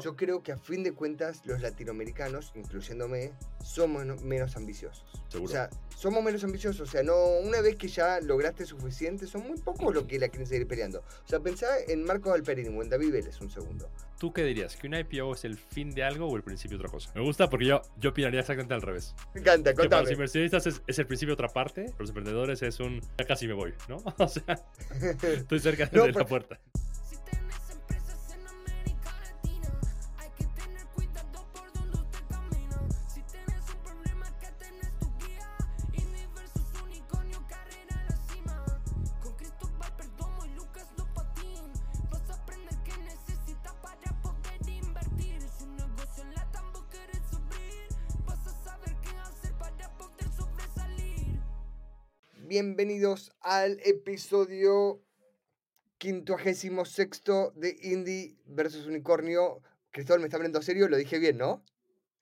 Yo creo que a fin de cuentas los latinoamericanos, incluyéndome, somos no- menos ambiciosos. Seguro. O sea, somos menos ambiciosos. O sea, no, una vez que ya lograste suficiente, son muy pocos los que la quieren seguir peleando. O sea, pensá en Marcos Alperín o en David Vélez un segundo. ¿Tú qué dirías? ¿Que una IPO es el fin de algo o el principio de otra cosa? Me gusta porque yo, yo opinaría exactamente al revés. Me encanta, Que para los contame. inversionistas es, es el principio de otra parte, para los emprendedores es un ya casi me voy, ¿no? O sea, estoy cerca No, de la pero- puerta. Bienvenidos al episodio 56 de Indie versus Unicornio. Cristóbal me está hablando serio, lo dije bien, ¿no?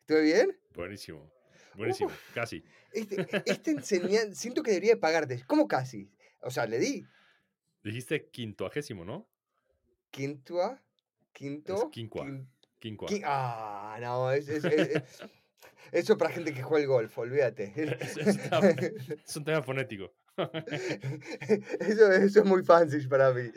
¿Estuve bien? Buenísimo. Buenísimo. Casi. Este, este enseñan, siento que debería pagarte. ¿Cómo casi? O sea, le di Dijiste quintoagésimo, ¿no? quintua, quinto. Es quinqua. quin- Quincua. quin- ah, no, es, es- es- es- eso es para gente que juega el golf, olvídate. Es, es una- es un tema fonético. Eso, eso es muy fancy para mí.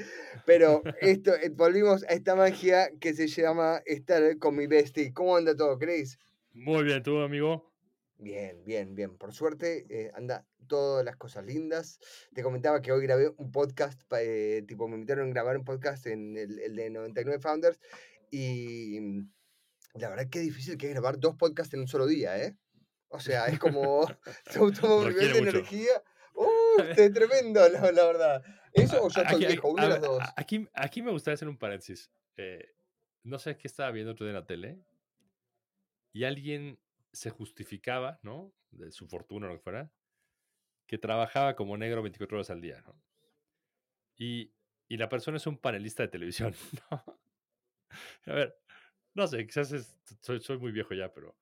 Pero esto, eh, volvimos a esta magia que se llama estar con mi bestie. ¿Cómo anda todo, Chris? Muy bien, tú, amigo. Bien, bien, bien. Por suerte eh, anda todas las cosas lindas. Te comentaba que hoy grabé un podcast, eh, tipo me invitaron a grabar un podcast en el, el de 99 Founders y mm, la verdad que difícil que es grabar dos podcasts en un solo día, ¿eh? O sea, es como se toma un nivel de energía. Es tremendo, la, la verdad. Eso o estoy Aquí- viejo, una de las dos. Aquí, aquí me gustaría hacer un paréntesis. Eh, no sé qué estaba viendo otro día en la tele y alguien se justificaba, ¿no? De su fortuna o lo que fuera, que trabajaba como negro 24 horas al día, ¿no? Y, y la persona es un panelista de televisión, ¿no? A ver, no sé, quizás es- soy, soy muy viejo ya, pero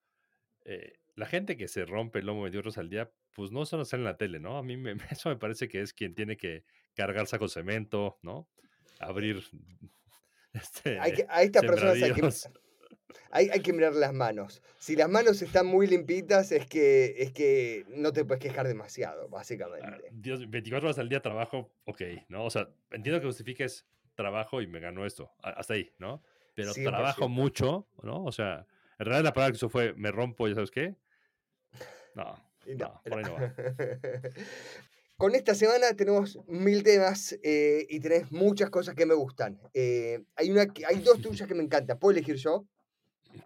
eh, la gente que se rompe el lomo 24 horas al día, pues no solo sale en la tele, ¿no? A mí me, eso me parece que es quien tiene que cargar saco cemento, ¿no? Abrir este, Hay que- a estas personas hay que, hay, hay que mirar las manos. Si las manos están muy limpitas, es que, es que no te puedes quejar demasiado, Ah, básicamente. Dios, 24 horas al día trabajo, ok, ¿no? O sea, entiendo que justifiques trabajo y me ganó esto, hasta ahí, ¿no? Pero 100%. trabajo mucho, ¿no? O sea, en realidad la palabra que usó fue me rompo, ¿ya sabes qué? No, no, por ahí no va. Con esta semana tenemos mil temas eh, y tenés muchas cosas que me gustan. Eh, hay, una, que- hay dos tuyas que me encantan. ¿Puedo elegir yo?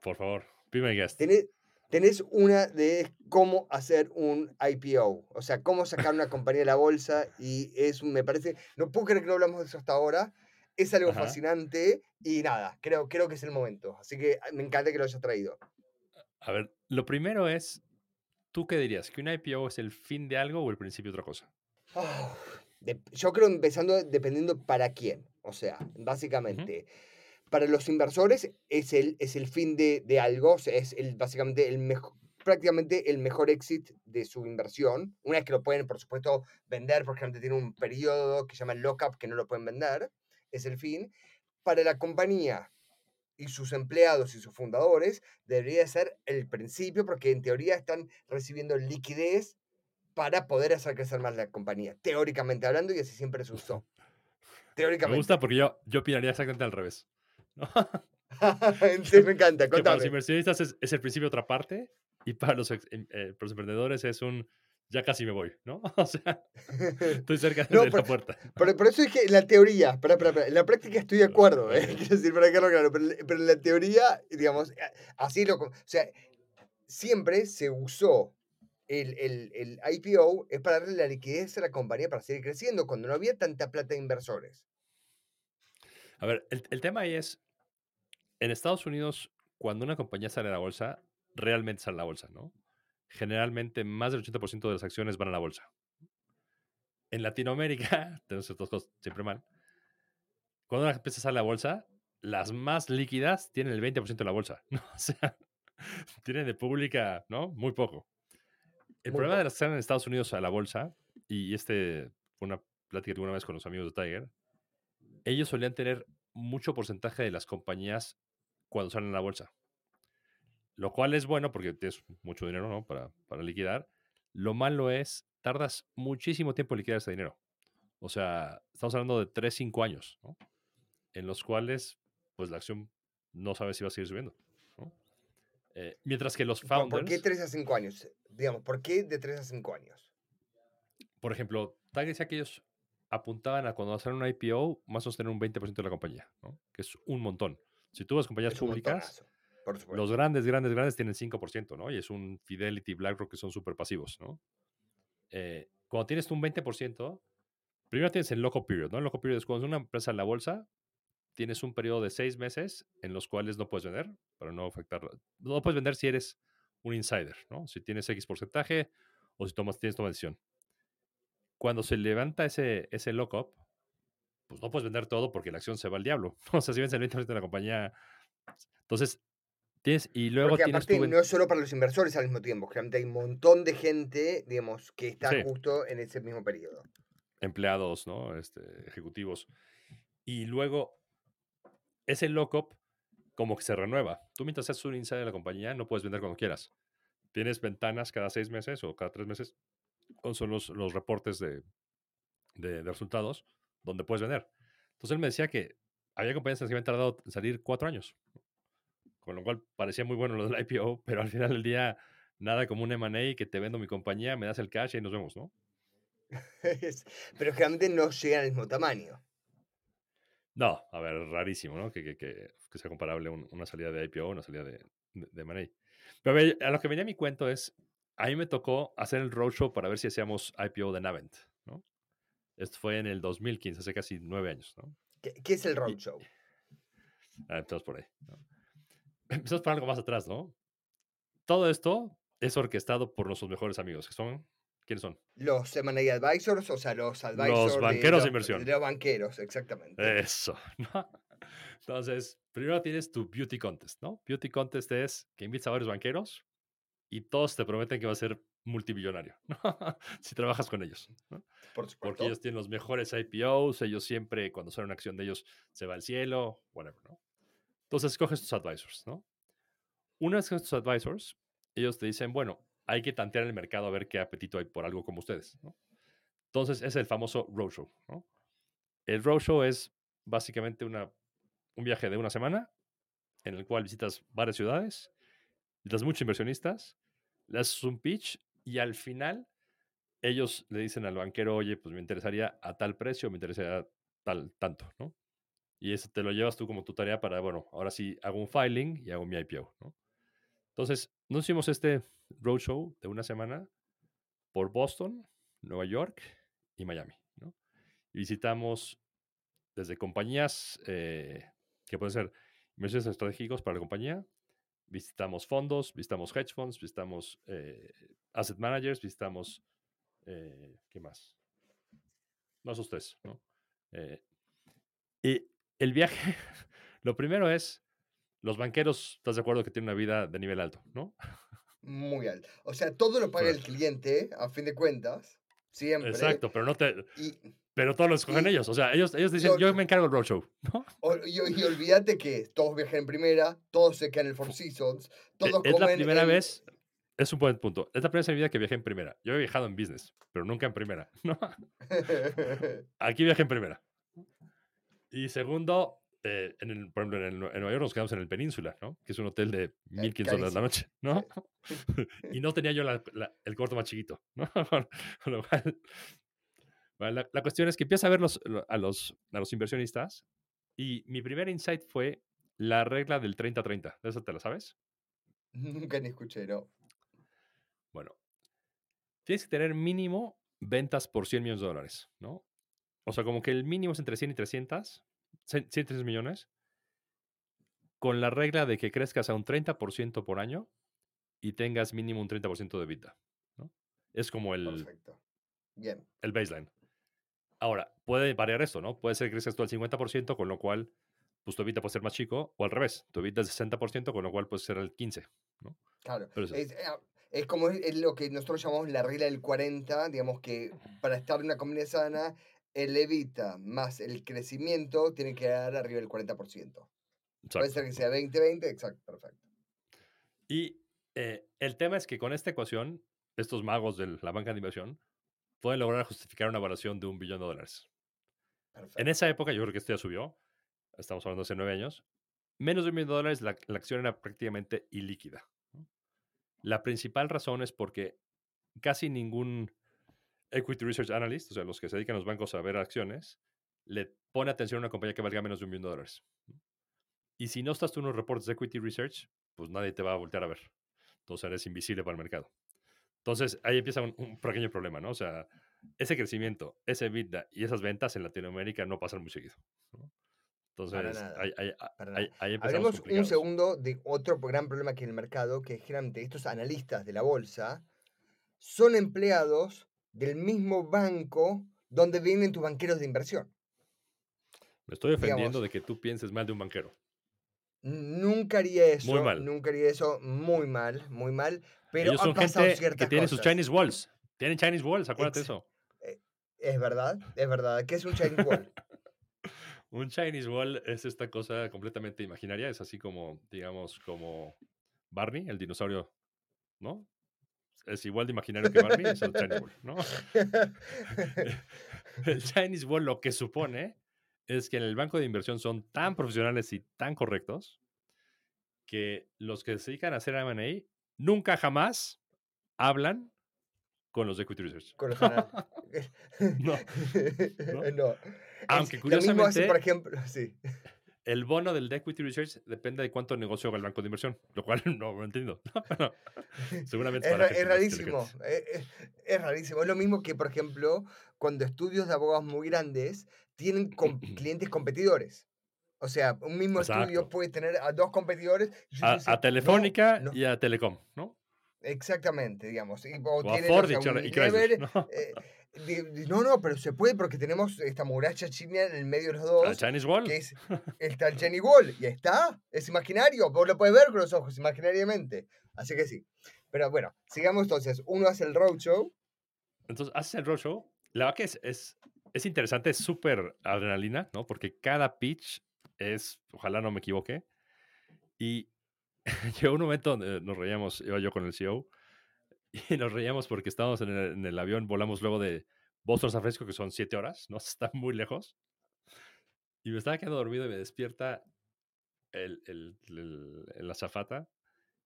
Por favor, pime guest. Tenés, tenés una de cómo hacer un IPO, o sea, cómo sacar una compañía de la bolsa y es, me parece, no puedo creer que no hablamos de eso hasta ahora, es algo Ajá. fascinante y nada, creo, creo que es el momento, así que ah, me encanta que lo hayas traído. A ver, lo primero es, ¿tú qué dirías? ¿Que una IPO es el fin de algo o el principio de otra cosa? Ah, de- yo creo empezando dependiendo para quién, o sea, básicamente... Para los inversores es el, es el fin de, de algo, o sea, es el, básicamente el mejor, prácticamente el mejor exit de su inversión. Una vez que lo pueden, por supuesto, vender, porque generalmente tiene un periodo que se llama lockup que no lo pueden vender, es el fin. Para la compañía y sus empleados y sus fundadores, debería ser el principio, porque en teoría están recibiendo liquidez para poder hacer crecer más la compañía, teóricamente hablando, y así siempre se usó. Me Teóricamente. gusta porque yo, yo opinaría exactamente al revés. ¿no? Sí, me encanta, que para los inversionistas es, es el principio otra parte y para los, em- eh, para los emprendedores es un ya casi me voy, ¿no? O sea, estoy cerca No, de pero- la puerta. Por, por eso dije la teoría, espera, espera, espera, en la práctica estoy de acuerdo, ¿eh? quiero decir, para dejarlo claro, pero, pero en la teoría, digamos, a- así lo... O sea, siempre se usó el, el, el IPO es para darle la liquidez a la compañía para seguir creciendo, cuando no había tanta plata de inversores. A ver, el, el tema ahí es, en Estados Unidos, cuando una compañía sale a la bolsa, realmente sale a la bolsa, ¿no? Generalmente más del 80% de las acciones van a la bolsa. En Latinoamérica, tenemos estas cosas siempre mal, cuando una empresa sale a la bolsa, las más líquidas tienen el 20% de la bolsa, ¿no? O sea, tienen de pública, ¿no? Muy poco. El Muy problema de las que salen en Estados Unidos a la bolsa, y este fue una plática que tuve una vez con los amigos de Tiger, ellos solían tener mucho porcentaje de las compañías cuando salen a la bolsa. Lo cual es bueno porque tienes mucho dinero, ¿no? Para, para liquidar. Lo malo es, tardas muchísimo tiempo en liquidar ese dinero. O sea, estamos hablando de 3, 5 años, ¿no? En los cuales, pues la acción no sabe si va a seguir subiendo, ¿no? Eh, mientras que los ¿Por, founders, por qué 3 a 5 años? Digamos, ¿por qué de 3 a 5 años? por ejemplo, Tag decía que ellos apuntaban a cuando hacer un IPO, más o menos tener un 20% de la compañía, ¿no? Que es un montón. Si tú vas compañías Es públicas, por supuesto. los grandes, grandes, grandes tienen 5%, ¿no? Y es un Fidelity, BlackRock que son súper pasivos, ¿no? Eh, cuando tienes un 20%, primero tienes el loco period, ¿no? El loco period es cuando es una empresa en la bolsa, tienes un periodo de seis meses en los cuales no puedes vender para no afectar. No puedes vender si eres un insider, ¿no? Si tienes X porcentaje o si tomas, tienes toma decisión. Cuando se levanta ese, ese lock-up, pues no puedes vender todo porque la acción se va al diablo. O sea, si vendes el 20% de la compañía. Entonces, tienes. Y luego Porque tienes aparte tu no es solo para los inversores al mismo tiempo, generalmente hay un montón de gente, digamos, que está Sí. justo en ese mismo periodo. empleados, ¿no? Este, ejecutivos. Y luego, ese lockup como que se renueva. Tú mientras seas un insider de la compañía, no puedes vender cuando quieras. Tienes ventanas cada seis meses o cada tres meses, son los, los reportes de, de- de resultados, donde puedes vender. Entonces él me decía que había compañías que habían tardado en salir cuatro años. Con lo cual parecía muy bueno lo del IPO, pero al final del día, nada como un M&A que te vendo mi compañía, me das el cash y nos vemos, ¿no? Pero generalmente no llegan al mismo tamaño. No, a ver, rarísimo, ¿no? Que, que, que- que sea comparable un- una salida de IPO a una salida de, de, de M&A. Pero a, ver, a lo que venía mi cuento es, a mí me tocó hacer el roadshow para ver si hacíamos IPO de Navent, ¿no? Esto fue en el 2015, hace casi nueve años, ¿no? ¿Qué, qué es el roadshow? Ah, empezamos por ahí. ¿no? Empezamos por algo más atrás, ¿no? Todo esto es orquestado por nuestros mejores amigos, que son, ¿quiénes son? Los M&A advisors, o sea, los advisors banqueros de los- inversión. De los banqueros, exactamente. Eso, ¿no? Entonces, primero tienes tu beauty contest, ¿no? Beauty contest es que invitas a varios banqueros y todos te prometen que va a ser multimillonario, ¿no? si trabajas con ellos, ¿no? por Porque supuesto. ellos tienen los mejores IPOs, ellos siempre, cuando sale una acción de ellos, se va al cielo, whatever, ¿no? Entonces, escoges tus advisors, ¿no? Una vez que tus advisors, ellos te dicen, bueno, hay que tantear el mercado a ver qué apetito hay por algo como ustedes, ¿no? Entonces, es el famoso roadshow, ¿no? El roadshow es básicamente una, un viaje de una semana en el cual visitas varias ciudades, visitas muchos inversionistas, le haces un pitch y al final ellos le dicen al banquero, oye, pues me interesaría a tal precio, me interesaría tal, tanto, ¿no? Y eso te lo llevas tú como tu tarea para, bueno, ahora sí hago un filing y hago mi IPO. Entonces, nos hicimos este roadshow de una semana por Boston, Nueva York y Miami, ¿no? Y visitamos desde compañías eh, que pueden ser inversiones estratégicos para la compañía, visitamos fondos, visitamos hedge funds, visitamos eh, asset managers, visitamos, eh, ¿qué más? Esos tres, ¿no? Y el viaje, lo primero es, los banqueros, ¿estás de acuerdo que tienen una vida de nivel alto, no? Muy alto. O sea, todo lo paga el Correcto. cliente, a fin de cuentas. Siempre. Exacto, pero no te, Y, pero todos lo escogen Y- ellos, o sea, ellos, ellos dicen, Lo- yo me encargo del roadshow, ¿no? y, y olvídate que todos viajan en primera, todos se quedan en el Four Seasons, E- todos es la primera en- vez, es un buen punto, es la primera vez en mi vida que viajé en primera. Yo he viajado en business, pero nunca en primera, ¿no? Aquí viajé en primera. Y segundo, eh, en el, por ejemplo, en, el- en Nueva York nos quedamos en el Península, ¿no? Que es un hotel de 1.500 dólares la noche, ¿no? y no tenía yo la- la- el cuarto más chiquito, ¿no? Con lo cual, bueno, la, la cuestión es que empieza a ver los- lo- a, los, a los inversionistas y mi primer insight fue la regla del 30-30. ¿De eso te la sabes? Nunca ni escuché, ¿no? Bueno, tienes que tener mínimo ventas por 100 millones de dólares, ¿no? O sea, como que el mínimo es entre 100 y 300, 100 y 300 millones, con la regla de que crezcas a un 30% por año y tengas mínimo un 30% de vida, ¿no? Es como el, Perfecto. Bien. el baseline. Ahora, puede variar esto, ¿no? Puede ser que crezcas tú al 50%, con lo cual, pues tu EBITDA puede ser más chico, o al revés, tu EBITDA es 60%, con lo cual puede ser el 15%, ¿no? Claro. Eso- Es, eh, es como es- es lo que nosotros llamamos la regla del 40, digamos que para estar en una comunidad sana, el evita más el crecimiento tiene que dar arriba del 40%. Puede Exacto. ser que sea 20-20, exacto, perfecto. Y eh, el tema es que con esta ecuación, estos magos de la banca de inversión pueden lograr justificar una valoración de un billón de dólares. perfecto. En esa época, yo creo que esto ya subió, estamos hablando de hace nueve años, menos de un millón de dólares, la, la acción era prácticamente ilíquida. La principal razón es porque casi ningún equity research analyst, o sea, los que se dedican a los bancos a ver acciones, le pone atención a una compañía que valga menos de un millón de dólares. Y si no estás tú en los reportes de equity research, pues nadie te va a voltear a ver. Entonces eres invisible para el mercado. Entonces ahí empieza un, un pequeño problema, ¿no? O sea, ese crecimiento, ese EBITDA y esas ventas en Latinoamérica no pasan muy seguido. ¿no? Entonces, nada, ahí, ahí- ahí- Hablemos un segundo de otro gran problema que hay en el mercado, que es generalmente estos analistas de la bolsa son empleados del mismo banco donde vienen tus banqueros de inversión. Me estoy defendiendo digamos- de que tú pienses mal de un banquero. Nunca haría eso. mal. Nunca haría eso. Muy mal, muy mal. Pero Ellos han son pasado gente que tiene sus. Chinese walls. Tienen Chinese walls, acuérdate Ex- eso. Es verdad, es verdad. ¿Qué es un Chinese Wall? Un Chinese wall es esta cosa completamente imaginaria. Es así como, digamos, como Barney, el dinosaurio, ¿no? Es igual de imaginario que Barney, es el Chinese wall, ¿no? El Chinese wall lo que supone es que en el banco de inversión son tan profesionales y tan correctos que los que se dedican a hacer M&A nunca jamás hablan con los equity research. Con los anal- No. no. Aunque Es- lo mismo hace, curiosamente- por ejemplo, sí. El bono del de equity research depende de cuánto negocio haga el banco de inversión, lo cual no lo entiendo. Pero seguramente Es, ra- es rarísimo. Es, es- es rarísimo. Es lo mismo que, por ejemplo, cuando estudios de abogados muy grandes tienen com- clientes competidores. O sea, un mismo estudio Exacto. puede tener a dos competidores. y A, dice, a "No, Telefónica no". y a Telecom, ¿no? Exactamente, digamos. Y, o O a Ford o sea, y, y Unilever, ¿no? eh, no, no, pero se puede porque tenemos esta muralla china en el medio de los dos. Chinese Wall. que es está el Jenny Wall y está, es imaginario, vos lo puedes ver con los ojos imaginariamente. Así que sí. Pero bueno, sigamos entonces. Uno hace el roadshow. Entonces, haces el roadshow. La verdad que es, es, es interesante, es súper adrenalina, ¿no? Porque cada pitch es, ojalá no me equivoque. Y llegó un momento donde nos reíamos, iba yo con el CEO, y nos reíamos porque estábamos en el, en el avión, volamos luego de Boston a San Francisco, que son siete horas, ¿no? Está muy lejos. Y me estaba quedando dormido y me despierta el, el, el, el azafata.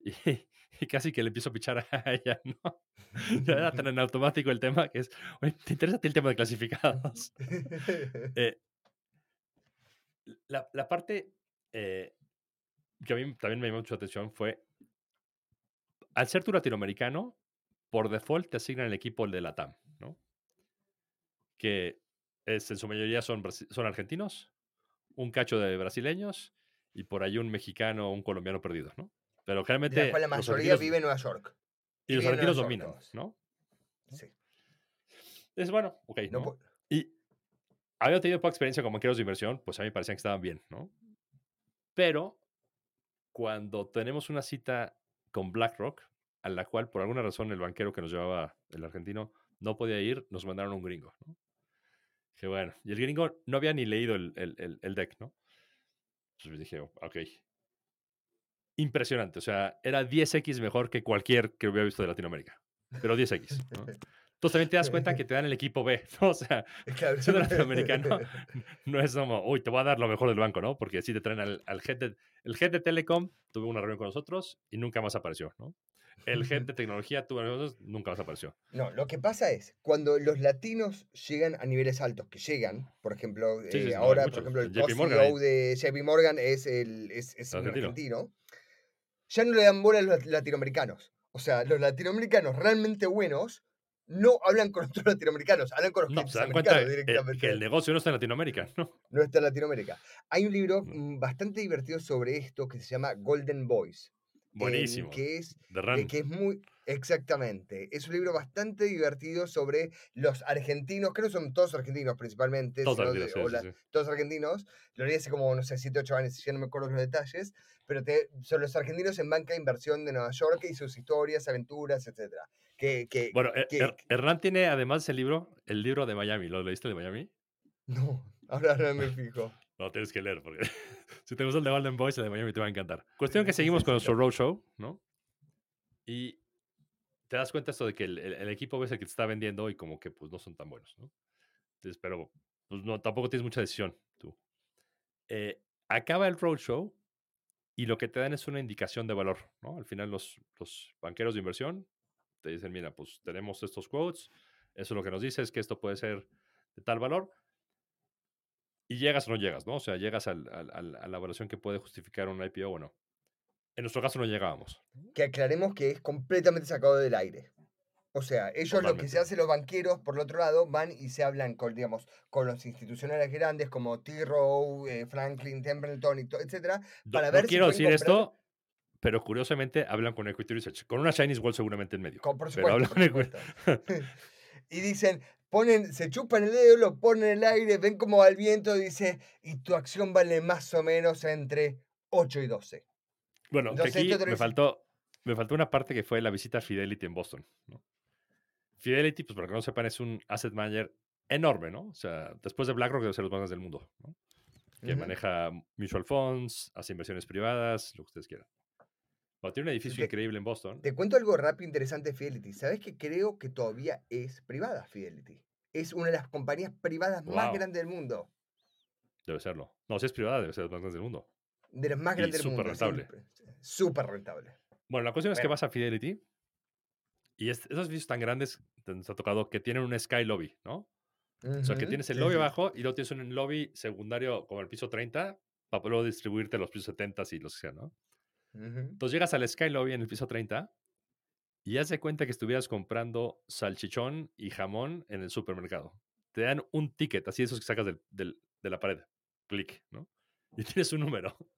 Y, y casi que le empiezo a pichar a ella, ¿no? Ya era tan en automático el tema que es, oye, ¿te interesa a ti el tema de clasificados? Eh, la, la parte eh, que a mí también me llamó mucho la atención fue, al ser tú latinoamericano, por default te asignan el equipo de la TAM, ¿no? Que es, en su mayoría son, son argentinos, un cacho de brasileños y por ahí un mexicano o un colombiano perdido, ¿no? Pero de generalmente... la cual la los mayoría vive en Nueva York. Y los viven en argentinos York dominan, todos. ¿no? Sí. Es bueno, ok, No ¿no? Y había tenido poca experiencia con banqueros de inversión, pues a mí me parecían que estaban bien, ¿no? Pero cuando tenemos una cita con BlackRock, a la cual por alguna razón el banquero que nos llevaba, el argentino, no podía ir, nos mandaron un gringo, ¿no? Dije, bueno, y el gringo no había ni leído el, el- el- el deck, ¿no? Entonces dije, ok. Impresionante, o sea, era 10x mejor que cualquier que hubiera visto de Latinoamérica, pero 10x, ¿no? Entonces también te das cuenta que te dan el equipo B, ¿no? O sea, Claro. siendo latinoamericano, no es como, uy, te voy a dar lo mejor del banco, ¿no? Porque sí te traen al, al head de, el head de Telecom, tuvo una reunión con nosotros y nunca más apareció, ¿no? El head de tecnología nosotros, nunca más apareció. No, lo que pasa es, cuando los latinos llegan a niveles altos, que llegan, por ejemplo, Sí, eh, sí, ahora, por ejemplo, el ahí. de JP Morgan es, el, es, es un Argentino. argentino, ya no le dan bola a los latinoamericanos. O sea, los latinoamericanos realmente buenos no hablan con otros latinoamericanos, hablan con los No, se dan cuenta eh, directamente. que el negocio no está en Latinoamérica, ¿no? no está en Latinoamérica. Hay un libro mm, bastante divertido sobre esto que se llama Golden Boys. Buenísimo. que es eh, que es muy exactamente es un libro bastante divertido sobre los argentinos creo que son todos argentinos principalmente Todos argentinos, de- sí, sí, la- sí. todos argentinos lo leí hace como no sé 7 8 años ya no me acuerdo los detalles pero te- son los argentinos en banca de inversión de Nueva York y sus historias aventuras etcétera que, que Bueno, eh, que- Her- Hernán tiene además el libro, el libro de Miami. ¿Lo leíste de Miami? no ahora, ahora me fijo No, tienes que leer, porque si te gusta el de Golden Boys, el de Miami te va a encantar. Cuestión que seguimos con nuestro roadshow, ¿no? Y te das cuenta esto de que el, el- el equipo ves el que te está vendiendo y como que pues no son tan buenos, ¿no? Entonces, pero pues no, tampoco tienes mucha decisión tú. Eh, acaba el roadshow y lo que te dan es una indicación de valor, ¿no? Al final los, los banqueros de inversión te dicen, mira, pues tenemos estos quotes, eso lo que nos dice es que esto puede ser de tal valor. Y llegas o no llegas, ¿no? O sea, llegas al- al- a la evaluación que puede justificar un IPO o no. En nuestro caso no llegábamos. Que aclaremos que es completamente sacado del aire. O sea, ellos lo que se hace los banqueros, por el otro lado, van y se hablan con, digamos, con los institucionales grandes como T. Rowe, eh, Franklin, Templeton, etcétera, No, para no ver si quiero decir comprar- esto, pero curiosamente hablan con Equity Research. Con una Chinese Wall seguramente en medio. Con- por pero supuesto, hablan por con supuesto. y dicen, ponen, se chupan el dedo, lo ponen en el aire, ven como va el viento, dice, y tu acción vale más o menos entre 8 y 12. Bueno, Entonces, aquí me faltó, me faltó una parte que fue la visita a Fidelity en Boston. ¿no? Fidelity, pues para que no sepan, es un asset manager enorme, ¿no? O sea, después de BlackRock debe ser los más grandes del mundo, ¿no? Que maneja mutual funds, hace inversiones privadas, lo que ustedes quieran. Bueno, tiene un edificio te- increíble en Boston. Te cuento algo rápido interesante de Fidelity. ¿Sabes que creo que todavía es privada Fidelity? Es una de las compañías privadas más grandes del mundo. Debe serlo. No, si es privada, debe ser los más grandes del mundo. De las más Y grandes del súper mundo. rentable. siempre. Súper rentable. Bueno, la cuestión es que vas a Fidelity y es- esos edificios tan grandes te nos ha tocado que tienen un Sky Lobby, ¿no? O sea, que tienes el lobby abajo y luego tienes un lobby secundario como el piso 30 para luego distribuirte los pisos 70 y los que sean, ¿no? Entonces llegas al Sky Lobby en el piso 30 y haz de cuenta que estuvieras comprando salchichón y jamón en el supermercado. Te dan un ticket, así esos que sacas del- del- de la pared. Clic, ¿no? Y tienes un número.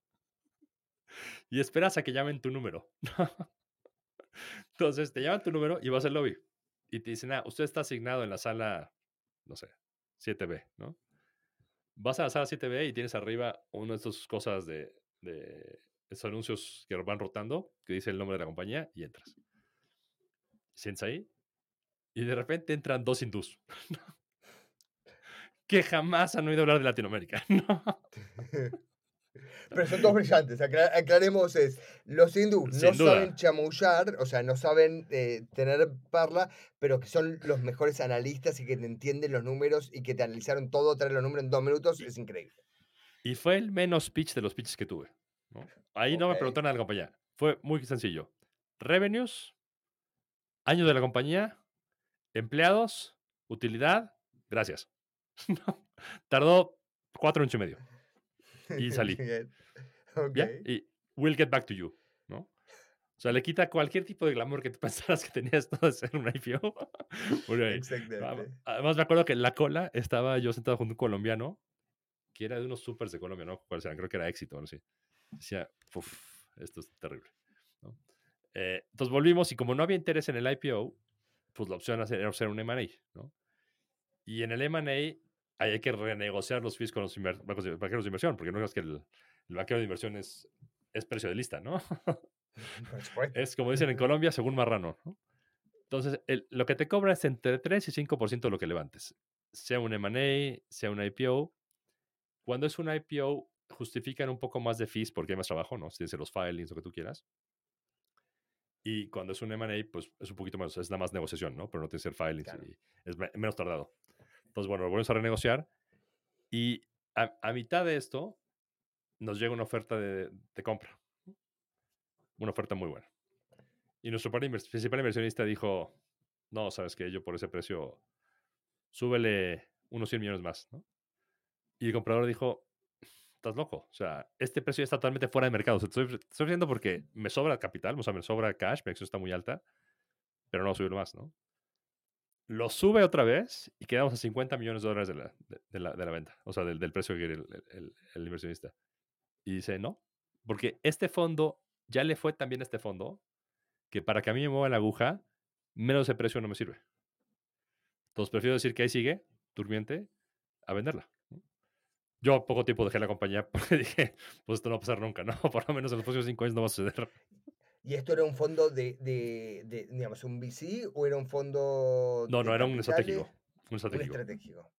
Y esperas a que llamen tu número. Entonces te llaman tu número y vas al lobby. Y te dicen, ah, usted está asignado en la sala, no sé, 7B, ¿no? Vas a la sala 7B y tienes arriba una de estas cosas de, de esos anuncios que van rotando, que dice el nombre de la compañía, y entras. Sientes ahí y de repente entran dos hindús. que jamás han oído hablar de Latinoamérica. ¿no? Pero son todos brillantes. acla- aclaremos es. Los hindús no duda. saben chamullar, o sea, no saben eh, tener parla, pero que son los mejores analistas y que te entienden los números y que te analizaron todo, traer los números en dos minutos, es increíble. Y fue el menos pitch de los pitches que tuve. ¿No? Ahí no me preguntaron a la compañía. Fue muy sencillo. Revenues, año de la compañía, empleados, utilidad, gracias. Tardó cuatro años y medio. Y salí. Bien. Ok. ¿Ya? Y we'll get back to you. ¿no? O sea, le quita cualquier tipo de glamour que tú pensaras que tenías todo de ser un IPO. Ahí. Exactamente. Am- Además, me acuerdo que en la cola estaba yo sentado junto a un colombiano que era de unos supers de Colombia, ¿no? ¿Cuáles eran? Creo que era éxito, no sé. Decía, uff, esto es terrible. ¿no? Eh, entonces volvimos y como no había interés en el IPO, pues la opción era hacer un M&A, ¿no? Y en el M&A hay que renegociar los fees con los bancos de- banqueros de inversión, porque no es que el, el banquero de inversión es, es precio de lista, ¿no? Es como dicen en Colombia, según marrano. ¿no? Entonces, el- lo que te cobra es entre 3 y 5% de lo que levantes. Sea un M&A, sea un IPO. Cuando es un IPO, justifican un poco más de fees porque hay más trabajo, ¿no? Si tienes los filings, lo que tú quieras. Y cuando es un M&A, pues es un poquito menos, es nada más negociación, ¿no? Pero no tienes hacer filings Claro. y es me- menos tardado. Entonces, bueno, lo volvemos a renegociar. Y a, a mitad de esto, nos llega una oferta de, de compra. Una oferta muy buena. Y nuestro principal inversionista dijo, no, sabes que yo por ese precio, súbele unos 100 millones más, ¿no? Y el comprador dijo, estás loco. O sea, este precio ya está totalmente fuera de mercado. O sea, te estoy, te estoy diciendo porque me sobra capital, o sea, me sobra cash, mi acción está muy alta, pero no va a subir más, ¿no? Lo sube otra vez y quedamos a 50 millones de dólares de la, de, de la, de la venta, o sea, del, del precio que quiere el, el- el inversionista. Y dice, no, porque este fondo, ya le fue también a este fondo, que para que a mí me mueva la aguja, menos ese precio no me sirve. Entonces prefiero decir que ahí sigue, durmiente, a venderla. Yo poco tiempo dejé la compañía porque dije, pues esto no va a pasar nunca, ¿no? Por lo menos en los próximos cinco años no va a suceder. ¿Y esto era un fondo de, de, de, digamos, un VC o era un fondo No, no, era un estratégico. Un Un estratégico. estratégico.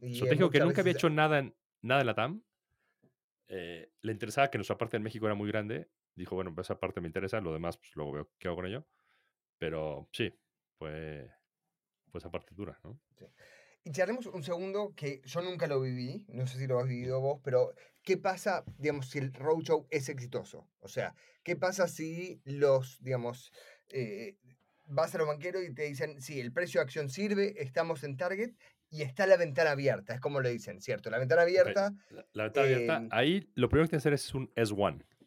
Y, Estratégico que nunca había hecho nada en, nada en la TAM eh, le interesaba que nuestra parte en México era muy grande. Dijo, bueno, pues esa parte me interesa, lo demás, pues luego veo qué hago con ello. Pero sí, fue, fue esa parte dura, ¿no? Y charlemos un segundo, que yo nunca lo viví, no sé si lo has vivido vos, pero ¿qué pasa, digamos, si el roadshow es exitoso? O sea, ¿qué pasa si los, digamos, eh, vas a los banqueros y te dicen, sí, el precio de acción sirve, estamos en Target y está la ventana abierta, es como lo dicen, ¿cierto? La ventana abierta, La, la ventana abierta, em, ahí lo primero que tienes que hacer es un S1, ¿no?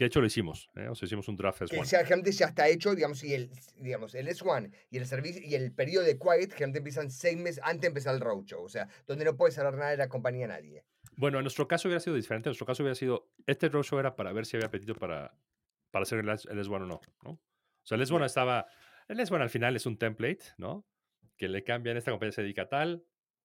Que de hecho lo hicimos, ¿eh? O sea, hicimos un draft que S1. ya, generalmente ya está hecho, digamos, y el, digamos, el S1 y el servicio y el periodo de quiet generalmente empiezan seis meses antes de empezar el roadshow, o sea, donde no puedes hablar nada de la compañía a nadie. Bueno, en nuestro caso hubiera sido diferente. En nuestro caso hubiera sido, este roadshow era para ver si había apetito para, para hacer el, el S1 o no, ¿no? O sea, el S1 Ya. estaba, el S1 al final es un template, ¿no? Que le cambian, esta compañía se dedica a tal,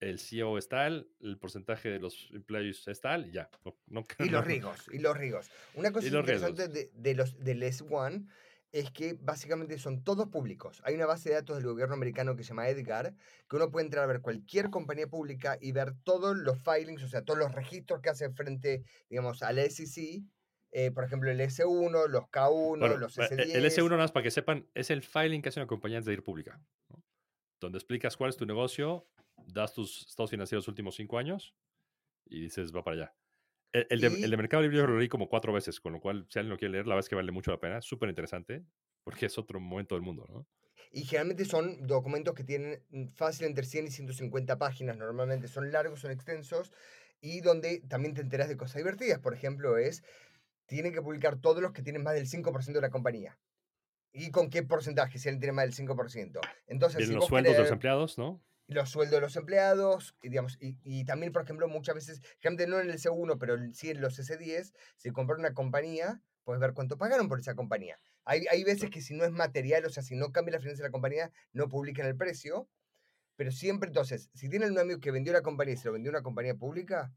el CEO es tal, el porcentaje de los employees es tal, ya. No, no- Y los riesgos, y los riesgos. Una cosa interesante de, de los, del S1 es que básicamente son todos públicos. Hay una base de datos del gobierno americano que se llama Edgar, que uno puede entrar a ver cualquier compañía pública y ver todos los filings, o sea, todos los registros que hace frente, digamos, al SEC. eh, por ejemplo, el S1, los K1, Bueno, los eh, S10. el S1, nada más para que sepan, es el filing que hace una compañía antes de ir pública. ¿no? Donde explicas cuál es tu negocio, das tus estados financieros últimos cinco años y dices, va para allá. El, el de, el de Mercado Libre yo lo leí como cuatro veces, con lo cual, si alguien lo quiere leer, la verdad es que vale mucho la pena. Súper interesante, porque es otro momento del mundo, ¿no? Y generalmente son documentos que tienen mm, fácil entre 100 y 150 páginas. Normalmente son largos, son extensos. Y donde también te enteras de cosas divertidas. Por ejemplo, es, tienen que publicar todos los que tienen más del 5% de la compañía. ¿Y con qué porcentaje si alguien tiene más del 5%? Entonces, si los sueldos de los querés- empleados, ¿no? Los sueldos de los empleados, y, digamos, y, y también, por ejemplo, muchas veces, gente no en el C1, pero sí en los S10, si compran una compañía, puedes ver cuánto pagaron por esa compañía. Hay, hay veces que si no es material, o sea, si no cambia la financia de la compañía, no publican el precio, pero siempre, entonces, si tienen un amigo que vendió la compañía y se lo vendió a una compañía pública,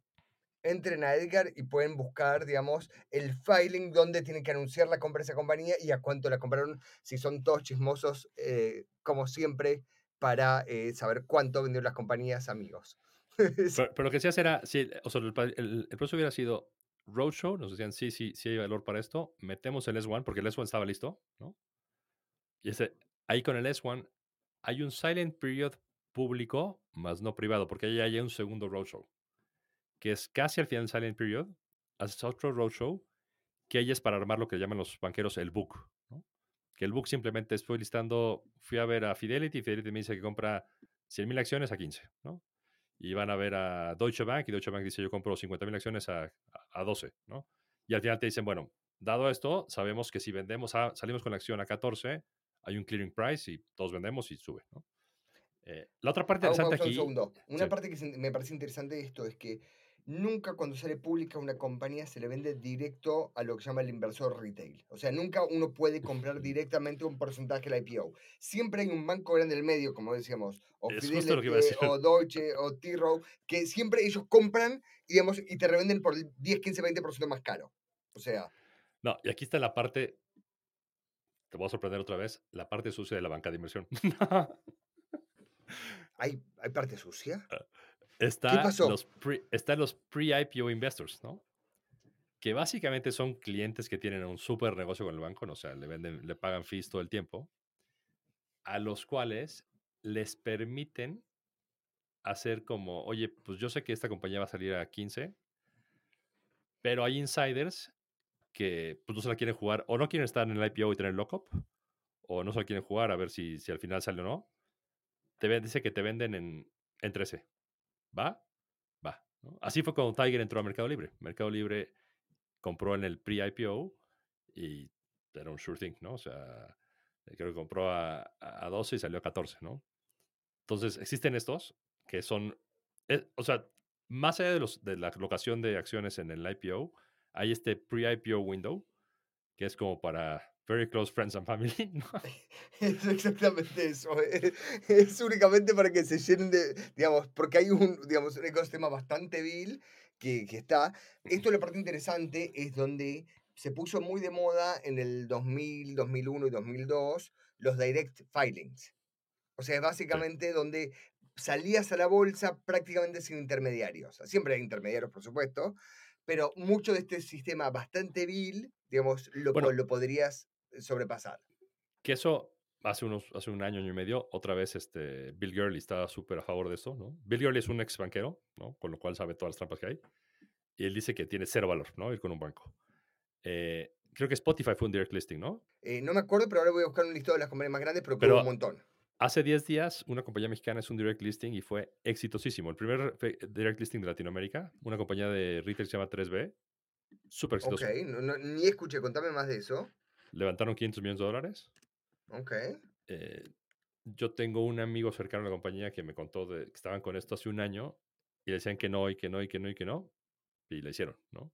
entren a Edgar y pueden buscar, digamos, el filing donde tienen que anunciar la compra de esa compañía y a cuánto la compraron, si son todos chismosos, eh, como siempre, para eh, saber cuánto vendieron las compañías amigos. Pero, pero lo que decías era, o sea, el, el, el proceso hubiera sido roadshow, nos decían, sí, sí, sí hay valor para esto, metemos el S1, porque el S1 estaba listo, ¿no? Y ese, ahí con el S1 hay un silent period público, más no privado, porque ahí hay un segundo roadshow, que es casi al final del silent period, haces otro roadshow, que ahí es para armar lo que llaman los banqueros el book. Que el book simplemente estoy listando, fui a ver a Fidelity, Fidelity me dice que compra 100.000 acciones a 15, ¿no? Y van a ver a Deutsche Bank y Deutsche Bank dice yo compro 50.000 acciones a, a, a 12, ¿no? Y al final te dicen, bueno, dado esto, sabemos que si vendemos, a, salimos con la acción a 14, hay un clearing price y todos vendemos y sube, ¿no? Eh, la otra parte interesante pausa un aquí... segundo. Una sí. parte que me parece interesante de esto es que nunca cuando sale pública una compañía se le vende directo a lo que se llama el inversor retail. O sea, nunca uno puede comprar directamente un porcentaje del IPO. Siempre hay un banco grande en el medio, como decíamos, o Fidelity, o Deutsche, o T-Rowe, que siempre ellos compran y, digamos, y te revenden por el 10, 15, 20% más caro. O sea, No, y aquí está la parte, te voy a sorprender otra vez, la parte sucia de la banca de inversión. ¿hay, hay parte sucia? Está pasó? Los pre, están los pre-IPO investors, ¿no? Que básicamente son clientes que tienen un súper negocio con el banco, ¿no? o sea, le, venden, le pagan fees todo el tiempo, a los cuales les permiten hacer como, oye, pues yo sé que esta compañía va a salir a 15, pero hay insiders que pues, no se la quieren jugar o no quieren estar en el IPO y tener lockup, o no se la quieren jugar a ver si, si al final sale o no. Te dice que te venden en, en 13. ¿Va? Va. Así fue cuando Tiger entró a Mercado Libre. Mercado Libre compró en el pre-IPO y era un sure thing, ¿no? O sea, creo que compró a, a a 12 y salió a 14, ¿no? Entonces, existen estos que son, eh, o sea, más allá de, los, de la locación de acciones en el IPO, hay este pre-IPO window, que es como para very close friends and family, ¿no? Es exactamente eso. Es, es únicamente para que se llenen de, digamos, porque hay un, digamos, un ecosistema bastante vil que, que está. Esto la parte interesante es donde se puso muy de moda en el 2000, 2001 y 2002 los direct filings. O sea, es básicamente donde salías a la bolsa prácticamente sin intermediarios. Siempre hay intermediarios, por supuesto, pero mucho de este sistema bastante vil, digamos, lo, Bueno. lo podrías sobrepasar. Que eso hace, unos, hace un año, año y medio, otra vez este, Bill Gurley estaba súper a favor de esto, ¿no? Bill Gurley es un ex banquero, ¿no? Con lo cual sabe todas las trampas que hay. Y él dice que tiene cero valor, ¿no? Ir con un banco. Eh, creo que Spotify fue un direct listing, ¿no? Eh, no me acuerdo, pero ahora voy a buscar un listado de las compañías más grandes, pero, Pero- un montón. Hace 10 días, una compañía mexicana es un direct listing y fue exitosísimo. El primer fe- direct listing de Latinoamérica, una compañía de retail que se llama 3B, súper Ok, exitoso. no- no- ni escuché, contame más de eso. Levantaron 500 millones de dólares. Ok, Eh, yo tengo un amigo cercano a la compañía que me contó de, que estaban con esto hace un año y decían que no, y que no, y que no, y que no. Y le hicieron, ¿no?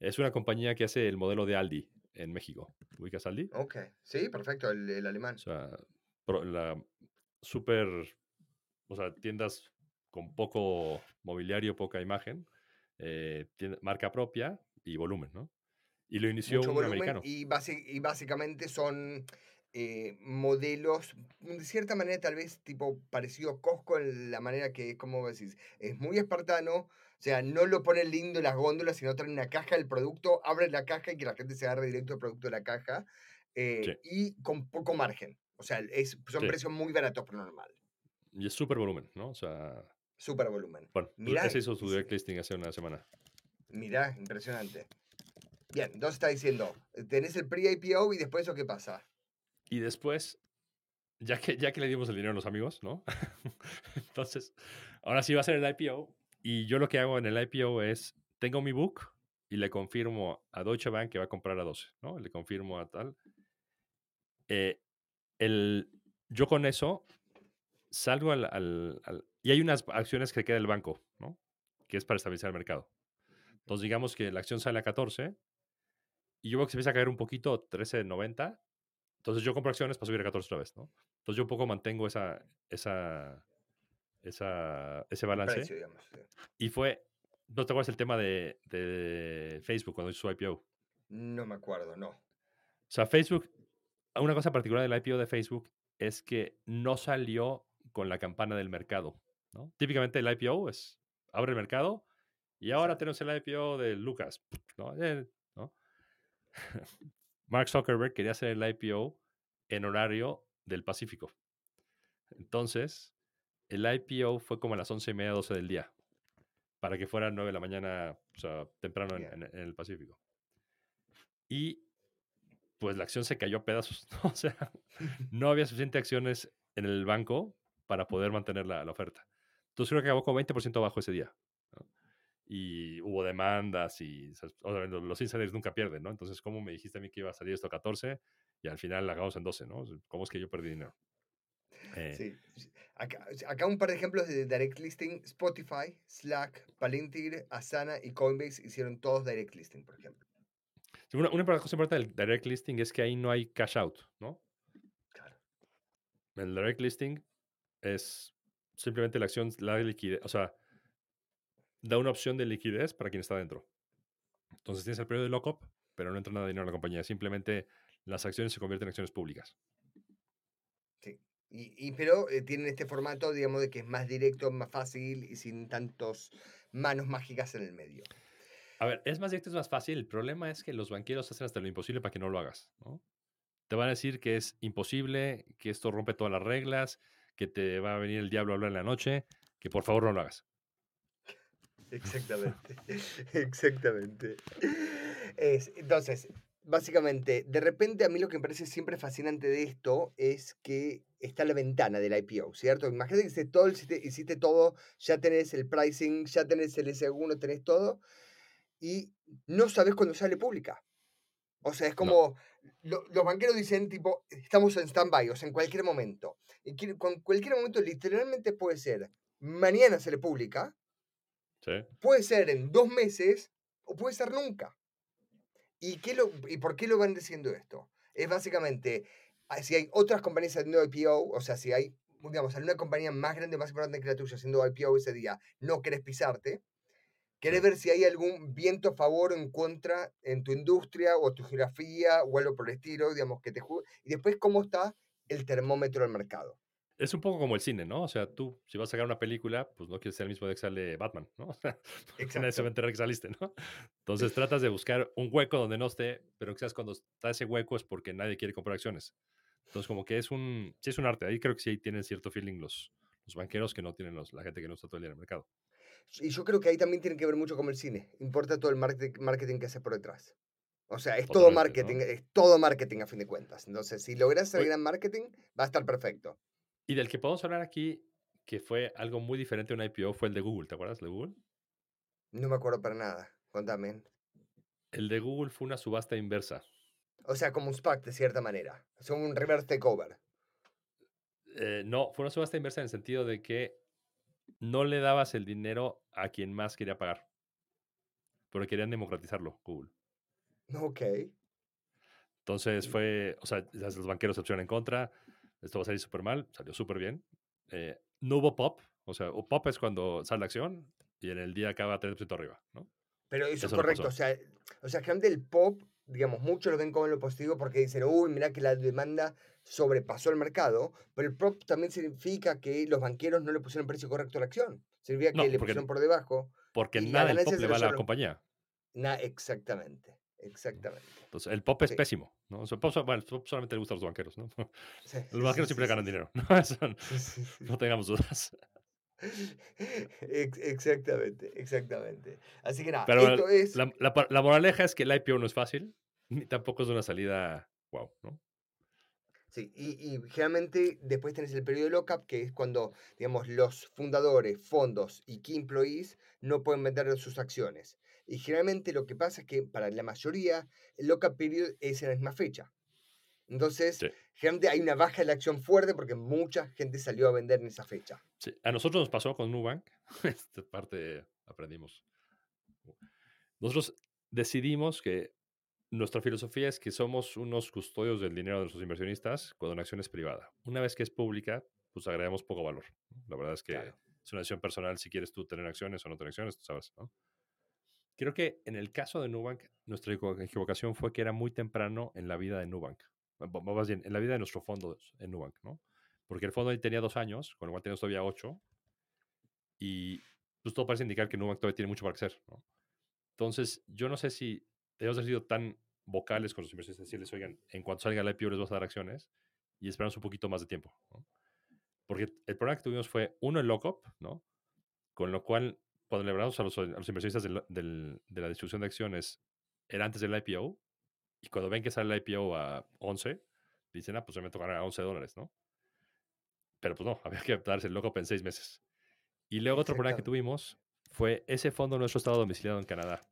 Es una compañía que hace el modelo de Aldi en México. ¿Ubicas Aldi? ok. Sí, perfecto, el, el alemán. O sea, la súper, o sea, tiendas con poco mobiliario, poca imagen, eh, tienda- marca propia y volumen, ¿no? Y lo inició Mucho un volumen americano. y, y básicamente son eh, modelos, de cierta manera tal vez tipo parecido a Costco en la manera que, como decís, es muy espartano, o sea, no lo ponen lindo en las góndolas, sino traen una caja del producto, abren la caja y que la gente se agarre directo el producto de la caja eh, y con poco margen. O sea, es, son Sí. precios muy baratos por normal. Y es súper volumen, ¿no? O sea, Super volumen. bueno, Mirá, ese hizo su es- direct listing hace una semana. Mirá, impresionante. Bien, entonces está diciendo, tenés el pre-IPO y después eso qué pasa. Y después, ya que, ya que le dimos el dinero a los amigos, ¿no? Entonces, ahora sí va a ser el IPO. Y yo lo que hago en el IPO es, tengo mi book y le confirmo a Deutsche Bank que va a comprar a 12, ¿no? Le confirmo a tal. Eh, el, yo con eso salgo al, al- al- Y hay unas acciones que queda el banco, ¿no? Que es para estabilizar el mercado. Entonces, digamos que la acción sale a 14 y yo veo que se empieza a caer un poquito, 13.90. Entonces yo compro acciones para subir a 14 otra vez, ¿no? Entonces yo un poco mantengo esa, esa, esa, ese balance. precio, digamos. sí. Y fue, ¿no te acuerdas el tema de, de Facebook cuando hizo su IPO? O No me acuerdo, no. sea, Facebook, una cosa particular del IPO de Facebook es que no salió con la campana del mercado, ¿no? Típicamente el IPO es, abre el mercado y ahora Exacto. tenemos el IPO de Lucas, ¿no? Eh, ¿no? Mark Zuckerberg quería hacer el IPO en horario del Pacífico. Entonces, el IPO fue como a las once y media, 12 del día, para que fuera 9 de la mañana, o sea, temprano en, Bien. en- en el Pacífico. Y pues la acción se cayó a pedazos, ¿no? O sea, no había suficientes acciones en el banco para poder mantener la, la oferta. Entonces creo que acabó con 20% abajo ese día. Y hubo demandas y los insiders nunca pierden, ¿no? Entonces, ¿cómo me dijiste a mí que iba a salir esto a 14 y al final la acabamos en 12, ¿no? ¿Cómo es que yo perdí dinero? Eh, Sí. sí. Acá, acá un par de ejemplos de direct listing. Spotify, Slack, Palantir, Asana y Coinbase hicieron todos direct listing, por ejemplo. sí, Una, una cosa importante del direct listing es que ahí no hay cash out, ¿no? Claro. El direct listing es simplemente la acción, la liquidez, o sea, da una opción de liquidez para quien está dentro. Entonces tienes el periodo de lockup, pero no entra nada de dinero a la compañía. Simplemente las acciones se convierten en acciones públicas. Sí. Y, y- pero eh, tienen este formato, digamos, de que es más directo, más fácil y sin tantos manos mágicas en el medio. A ver, es más directo, es más fácil. El problema es que los banqueros hacen hasta lo imposible para que no lo hagas, ¿no? Te van a decir que es imposible, que esto rompe todas las reglas, que te va a venir el diablo a hablar en la noche, que por favor no lo hagas. Exactamente. Exactamente. Es, entonces, básicamente, de repente a mí lo que me parece siempre fascinante de esto es que está la ventana del IPO, ¿cierto? Imagínate que hiciste todo, hiciste, todo, ya tenés el pricing, ya tenés el S1, tenés todo, y no sabes cuándo sale pública. O sea, es como, lo- los banqueros dicen, tipo, estamos en stand-by, o sea, en cualquier momento. Y con cualquier momento literalmente puede ser, mañana sale pública, ¿Sí? puede ser en dos meses o puede ser nunca. ¿Y, qué lo, ¿Y por qué lo van diciendo esto? Es básicamente, ah, si hay otras compañías haciendo IPO, o sea, si hay, digamos, alguna compañía más grande, más importante que la tuya haciendo IPO ese día, no querés pisarte, querés ver si hay algún viento a favor o en contra en tu industria o tu geografía o algo por el estilo, digamos, que te Y después, ¿cómo está el termómetro del mercado? Es un poco como el cine, ¿no? O sea, tú, si vas a sacar una película, pues no quieres ser el mismo día que sale Batman, ¿no? O sea, nadie se va a enterar que saliste, ¿no? Entonces tratas de buscar un hueco donde no esté, pero quizás cuando está ese hueco es porque nadie quiere comprar acciones. Entonces, como que es un, sí es un arte. Ahí creo que sí tienen cierto feeling los, los banqueros que no tienen los, la gente que no está todo el día en el mercado. Y yo creo que ahí también tiene que ver mucho con el cine. Importa todo el market- marketing que hace por detrás. O sea, es todo marketing, ¿no? es todo marketing a fin de cuentas. Entonces, si logras hacer Oye. gran marketing, va a estar perfecto. Y del que podemos hablar aquí, que fue algo muy diferente a un IPO, fue el de Google. ¿Te acuerdas de Google? No me acuerdo para nada. Contame. El de Google fue una subasta inversa. O sea, como un SPAC de cierta manera. Son un reverse takeover. Eh, no, fue una subasta inversa en el sentido de que no le dabas el dinero a quien más quería pagar. Porque querían democratizarlo, Google. Ok. Entonces fue, o sea, los banqueros se pusieron en contra, esto va a salir súper mal, salió súper bien. Eh, no hubo pop, o sea, o pop es cuando sale la acción y en el día acaba 3% arriba, ¿no? Pero eso, Eso es no correcto. pasó. O sea, o sea, generalmente el pop, digamos, muchos lo ven como lo positivo porque dicen, uy, mira que la demanda sobrepasó el mercado. Pero el pop también significa que los banqueros no le pusieron precio correcto a la acción. Significa que No, le porque- pusieron por debajo. Porque nada del pop le va a la compañía. Na, exactamente. Exactamente. Entonces, el pop es Sí. pésimo, ¿no? O sea, el pop, bueno, el pop solamente le gusta a los banqueros, ¿no? Sí, Los banqueros sí, siempre ganan dinero, ¿no? Eso no- tengamos dudas. Ex- Exactamente, exactamente. Así que nada, Pero esto es. La, la par- la moraleja es que el IPO no es fácil, ni tampoco es una salida wow, ¿no? Sí, y, y generalmente después tenés el periodo de lockup, que es cuando, digamos, los fundadores, fondos y key employees no pueden vender sus acciones. Y generalmente lo que pasa es que para la mayoría el lockup period es en la misma fecha. Entonces, Sí. generalmente hay una baja de la acción fuerte porque mucha gente salió a vender en esa fecha. Sí, A nosotros nos pasó con Nubank, esta parte aprendimos. Nosotros decidimos que nuestra filosofía es que somos unos custodios del dinero de nuestros inversionistas cuando una acción es privada. Una vez que es pública, pues agregamos poco valor. La verdad es que Claro. es una decisión personal si quieres tú tener acciones o no tener acciones, tú sabes, ¿no? Creo que en el caso de Nubank, nuestra equivo- equivocación fue que era muy temprano en la vida de Nubank. Más bien, en la vida de nuestro fondo en Nubank, ¿no? Porque el fondo ahí tenía dos años, con lo cual teníamos todavía ocho. Y pues todo parece indicar que Nubank todavía tiene mucho para crecer, ¿no? Entonces, yo no sé si debemos haber sido tan vocales con los inversores, decirles, oigan, en cuanto salga el IPO les vas a dar acciones y esperamos un poquito más de tiempo, ¿no? Porque el problema que tuvimos fue, uno, el lockup, ¿no? Con lo cual, cuando le hablamos a los, a los inversionistas del- del- de la distribución de acciones, era antes del IPO, y cuando ven que sale el IPO a 11, dicen, ah, pues se me tocará a 11 dólares, ¿no? Pero pues no, había que darse el lockup en seis meses. Y luego otro problema que tuvimos fue ese fondo nuestro estaba domiciliado en Canadá.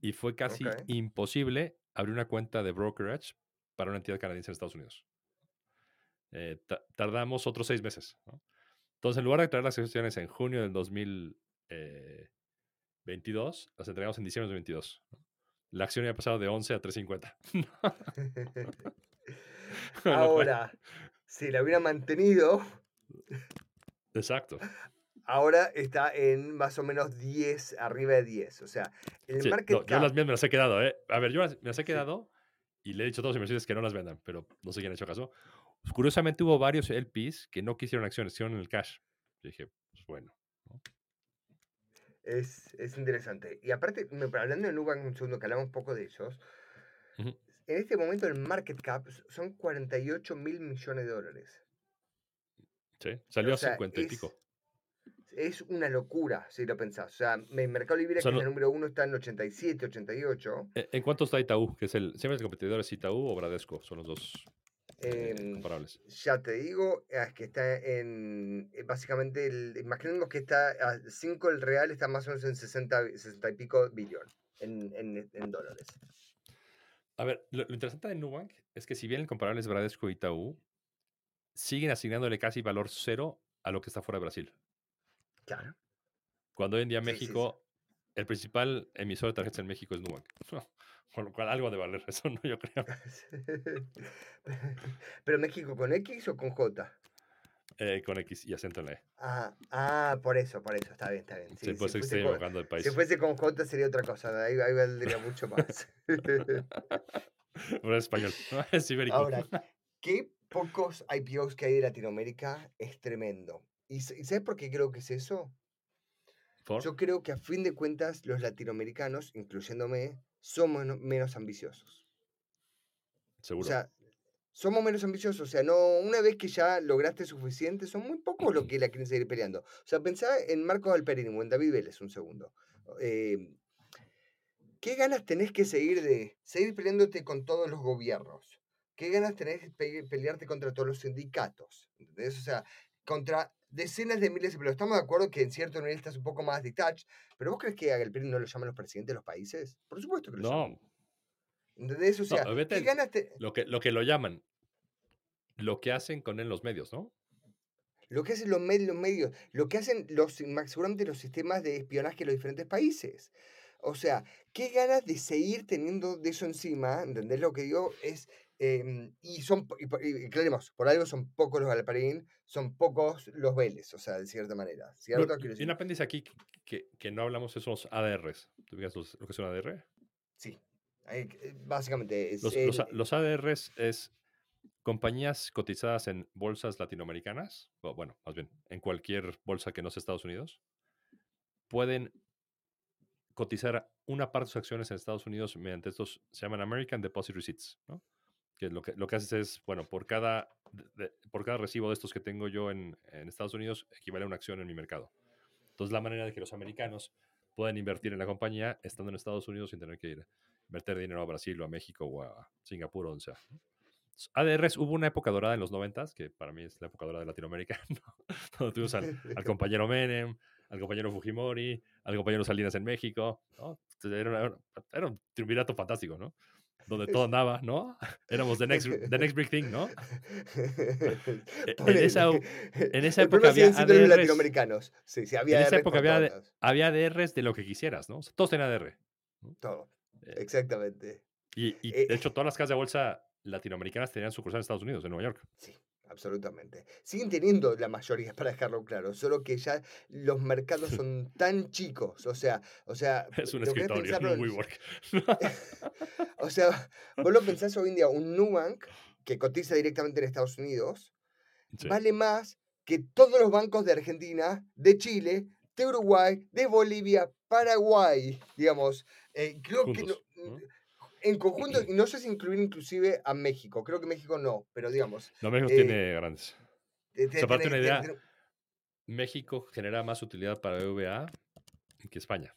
Y fue casi Ok. imposible abrir una cuenta de brokerage para una entidad canadiense en Estados Unidos. Eh, ta- tardamos otros seis meses. ¿no? Entonces, en lugar de traer las acciones en junio del 2022, las entregamos en diciembre del 2022. ¿no? La acción había pasado de 11 a 3.50. Con lo cual- Ahora, si la hubiera mantenido, Exacto. ahora está en más o menos 10, arriba de 10. O sea, el Sí, market no, yo las mías me las he quedado, ¿eh? A ver, yo me las he Sí. quedado y le he dicho a todos los inversores que no las vendan, pero no sé quién ha hecho caso. Pues, curiosamente hubo varios LPs que no quisieron acciones, hicieron el cash. Yo dije, pues bueno. Es, es interesante. Y aparte, hablando de Nubank, un segundo que hablamos un poco de ellos. En este momento el market cap son 48 mil millones de dólares. Sí, salió O sea, a 50 y es- pico. Es una locura, si lo pensás. O sea, en Mercado Libre, O sea, que es el número uno, está en 87, 88. Eh, ¿En cuánto está Itaú? Que es el, siempre el competidor es Itaú o Bradesco, son los dos eh, comparables. Ya te digo, es que está en. eh, Básicamente, el, imaginemos que está a 5 el real, está más o menos en 60, 60 y pico billón en, en, en dólares. A ver, lo, lo interesante de Nubank es que si bien el comparable es Bradesco y Itaú, siguen asignándole casi valor cero a lo que está fuera de Brasil. Claro. Cuando hoy en día Sí, sí, sí. México, el principal emisor de tarjetas en México es Nubank. Con lo cual algo de valer, eso no yo creo. Pero México con X o con J? Eh, con X y acento en la E. Ah, ah, por eso, por eso, está bien, está bien. Sí, Sí, pues si, fuese con, el país. si fuese con J sería otra cosa, ahí, ahí valdría mucho más. Pero es español, es ibérico. Ahora, ¿qué pocos IPOs que hay de Latinoamérica es tremendo. ¿Y s- y sabes por qué creo que es eso? ¿Por? Yo creo que a fin de cuentas los latinoamericanos, incluyéndome, somos no- menos ambiciosos. Seguro. O sea, somos menos ambiciosos. O sea, no, una vez que ya lograste suficiente, son muy pocos los que la quieren seguir peleando. O sea, pensá en Marcos Alperín o en David Vélez un segundo. Eh, ¿Qué ganas tenés que seguir de seguir peleándote con todos los gobiernos? ¿Qué ganas tenés de pe- pelearte contra todos los sindicatos? ¿Entendés? O sea, contra decenas de miles de empleados. Estamos de acuerdo que en cierto nivel estás un poco más detached, pero ¿vos crees que a Galperín no lo llaman los presidentes de los países? Por supuesto que lo llaman. no, ¿Entendés? O No, sea, vete ¿qué ganas te- lo que, lo que lo llaman, lo que hacen con él los medios, ¿no? Lo que hacen los medios, los medios, lo que hacen los, seguramente los sistemas de espionaje de los diferentes países. O sea, qué ganas de seguir teniendo de eso encima, ¿entendés lo que digo? Es, em, y son, y, y aclaremos, por algo son pocos los Galparín, son pocos los Vélez, o sea, de cierta manera. ¿Cierto? Bueno, Quiero y decir, un apéndice aquí que- que, que no hablamos es los ADRs. ¿Tú los- lo que es un ADR? sí. Ahí, eh, básicamente es Los, el- los, los ADRs es compañías cotizadas en bolsas latinoamericanas, o bueno, más bien, en cualquier bolsa que no sea Estados Unidos, pueden cotizar una parte de sus acciones en Estados Unidos mediante estos, se llaman American Deposit Receipts, ¿no? Que lo que, lo que haces es, bueno, por cada, de- por cada recibo de estos que tengo yo en, en Estados Unidos, equivale a una acción en mi mercado. Entonces, la manera de que los americanos pueden invertir en la compañía estando en Estados Unidos sin tener que ir meter dinero a Brasil o a México o a Singapur o donde sea. ADRs hubo una época dorada en los 90 que para mí es la época dorada de Latinoamérica, ¿no? donde tuvimos al, al compañero Menem, al compañero Fujimori, al compañero Salinas en México, ¿no? Era, una- era un triunvirato fantástico, ¿no? Donde todo andaba, ¿no? Éramos the next, the next big thing, ¿no? en Ponele. esa- en esa época había ADRs. latinoamericanos. Sí, sí, había En esa época había, todos había ADRs de lo que quisieras, ¿no? O sea, todos tenían ADR. Todo. Eh, Exactamente. Y, y, Eh, de hecho, todas las casas de bolsa latinoamericanas tenían sucursal en Estados Unidos, en Nueva York. Sí, absolutamente. Siguen teniendo la mayoría, para dejarlo claro, solo que ya los mercados son tan chicos. O sea, o sea, Es un escritorio, pensarlo en- un WeWork. O sea, vos lo pensás hoy en día, un Nubank que cotiza directamente en Estados Unidos Sí. vale más que todos los bancos de Argentina, de Chile, de Uruguay, de Bolivia, Paraguay, digamos. Eh, creo que ¿no? En conjunto, y no sé si incluir inclusive a México, creo que México no, pero digamos. No, México eh, tiene grandes. te- O te- sea, para darte tenés- una idea, te- México genera más utilidad para BVA que España.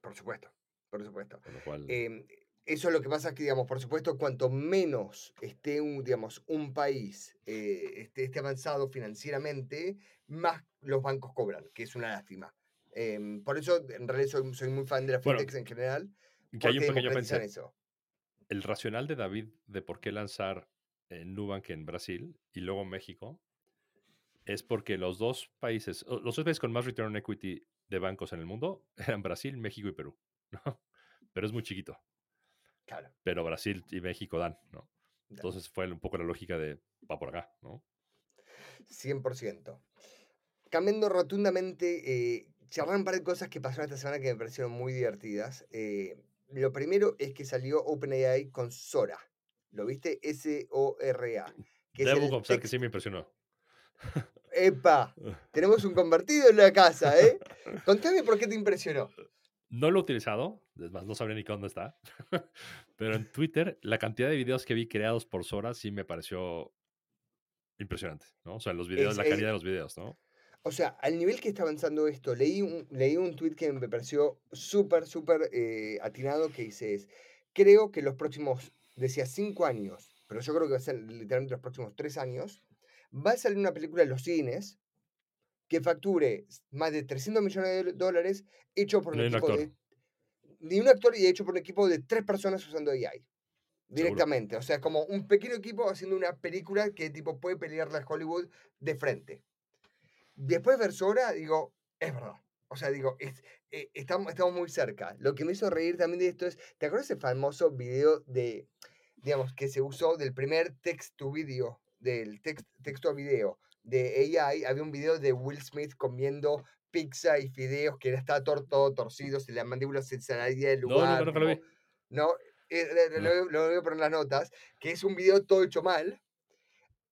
Por supuesto, por supuesto. Con lo cual, Em, eso es lo que pasa que, digamos, por supuesto, cuanto menos esté un, digamos, un país eh, esté, esté avanzado financieramente, más los bancos cobran, que es una lástima. Em, por eso, en realidad, soy, soy muy fan de la Bueno, fintechs en general, que hay un pequeño eso. El racional de David de por qué lanzar en Nubank en Brasil y luego México es porque los dos países, los dos países con más return on equity de bancos en el mundo eran Brasil, México y Perú. ¿no? Pero es muy chiquito. Claro. Pero Brasil y México dan, ¿no? Entonces fue un poco la lógica de va por acá, ¿no? 100%. Cambiando rotundamente, eh, charlar un par de cosas que pasaron esta semana que me parecieron muy divertidas. Eh, lo primero es que salió OpenAI con Sora. ¿Lo viste? S-O-R-A. Debo confesar que sí me impresionó. ¡Epa! Tenemos un convertido en la casa, ¿eh? Contame por qué te impresionó. No lo he utilizado, es más, no sabría ni dónde está. Pero en Twitter, la cantidad de videos que vi creados por Sora sí me pareció impresionante, ¿no? O sea, los videos, Es- la es- calidad de los videos, ¿no? O sea, al nivel que está avanzando esto, leí un, leí un tweet que me pareció súper, súper eh, atinado que dice es, creo que los próximos, decía cinco años, pero yo creo que va a ser literalmente los próximos tres años, va a salir una película en los cines que facture más de 300 millones de dólares hecho por un equipo de... De un actor y hecho por un equipo de tres personas usando AI. Directamente. O sea, como un pequeño equipo haciendo una película que tipo puede pelearla a Hollywood de frente. Después de ver Sora, digo, es verdad. O sea, digo, es- eh, estamos, estamos muy cerca. Lo que me hizo reír también de esto es, ¿te acuerdas ese famoso video de, digamos, que se usó del primer text to video, del text, texto a video de AI? Había un video de Will Smith comiendo pizza y fideos que era- estaba tor- todo torcido, se la mandíbula se salía del No, lugar. no, tipo, ¿no? Eh, le- No. Lo, lo voy a poner en las notas, que es un video todo hecho mal.